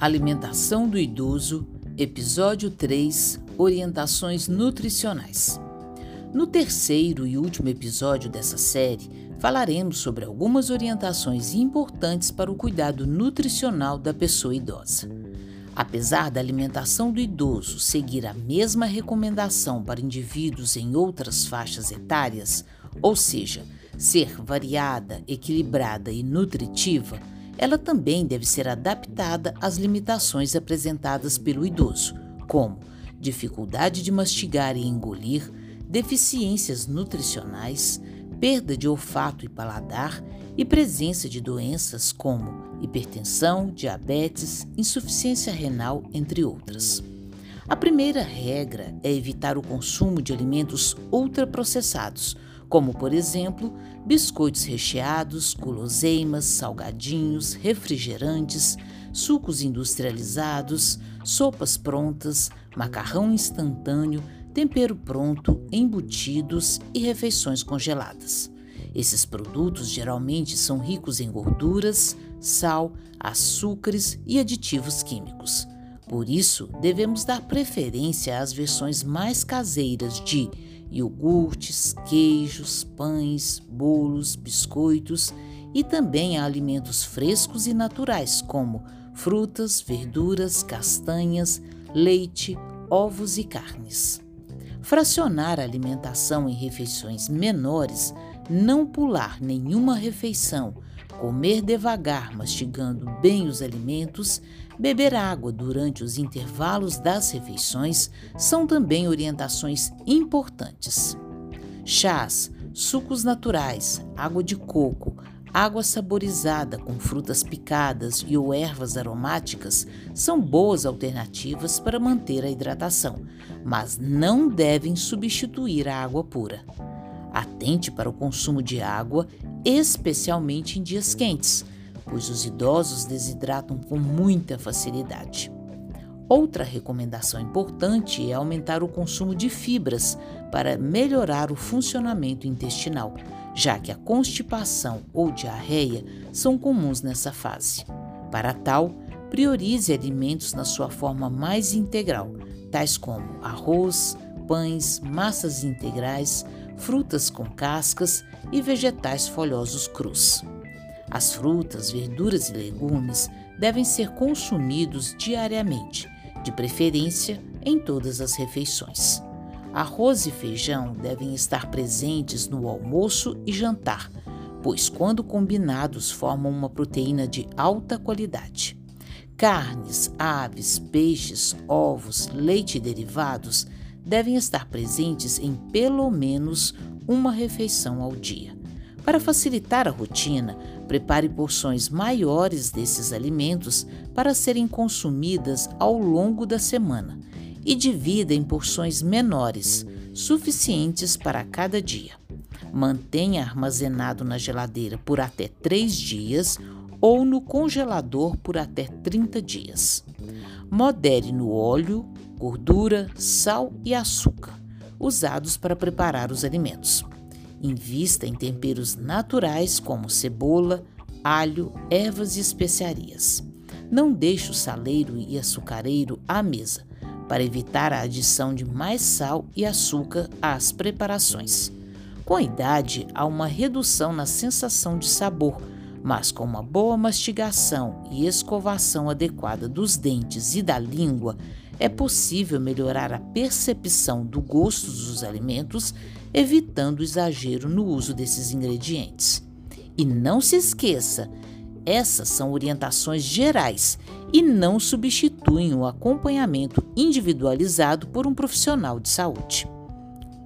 Alimentação do idoso, episódio 3 Orientações nutricionais. No terceiro e último episódio dessa série, falaremos sobre algumas orientações importantes para o cuidado nutricional da pessoa idosa. Apesar da alimentação do idoso seguir a mesma recomendação para indivíduos em outras faixas etárias, ou seja, ser variada, equilibrada e nutritiva, ela também deve ser adaptada às limitações apresentadas pelo idoso, como dificuldade de mastigar e engolir, deficiências nutricionais, perda de olfato e paladar e presença de doenças como hipertensão, diabetes, insuficiência renal, entre outras. A primeira regra é evitar o consumo de alimentos ultraprocessados, como, por exemplo, biscoitos recheados, guloseimas, salgadinhos, refrigerantes, sucos industrializados, sopas prontas, macarrão instantâneo, tempero pronto, embutidos e refeições congeladas. Esses produtos geralmente são ricos em gorduras, sal, açúcares e aditivos químicos. Por isso, devemos dar preferência às versões mais caseiras de iogurtes, queijos, pães, bolos, biscoitos e também a alimentos frescos e naturais, como frutas, verduras, castanhas, leite, ovos e carnes. Fracionar a alimentação em refeições menores, não pular nenhuma refeição, comer devagar, mastigando bem os alimentos, beber água durante os intervalos das refeições são também orientações importantes. Chás, sucos naturais, água de coco, água saborizada com frutas picadas e ou ervas aromáticas são boas alternativas para manter a hidratação, mas não devem substituir a água pura. Atente para o consumo de água, especialmente em dias quentes, pois os idosos desidratam com muita facilidade. Outra recomendação importante é aumentar o consumo de fibras para melhorar o funcionamento intestinal, já que a constipação ou diarreia são comuns nessa fase. Para tal, priorize alimentos na sua forma mais integral, tais como arroz, pães, massas integrais, frutas com cascas e vegetais folhosos crus. As frutas, verduras e legumes devem ser consumidos diariamente, de preferência em todas as refeições. Arroz e feijão devem estar presentes no almoço e jantar, pois, quando combinados, formam uma proteína de alta qualidade. Carnes, aves, peixes, ovos, leite e derivados devem estar presentes em pelo menos uma refeição ao dia. Para facilitar a rotina, prepare porções maiores desses alimentos para serem consumidas ao longo da semana e divida em porções menores, suficientes para cada dia. Mantenha armazenado na geladeira por até 3 dias ou no congelador por até 30 dias. Modere no óleo, gordura, sal e açúcar usados para preparar os alimentos. Invista em temperos naturais como cebola, alho, ervas e especiarias. Não deixe o saleiro e açucareiro à mesa, para evitar a adição de mais sal e açúcar às preparações. Com a idade, há uma redução na sensação de sabor, mas com uma boa mastigação e escovação adequada dos dentes e da língua, é possível melhorar a percepção do gosto dos alimentos, evitando o exagero no uso desses ingredientes. E não se esqueça, essas são orientações gerais e não substituem o acompanhamento individualizado por um profissional de saúde.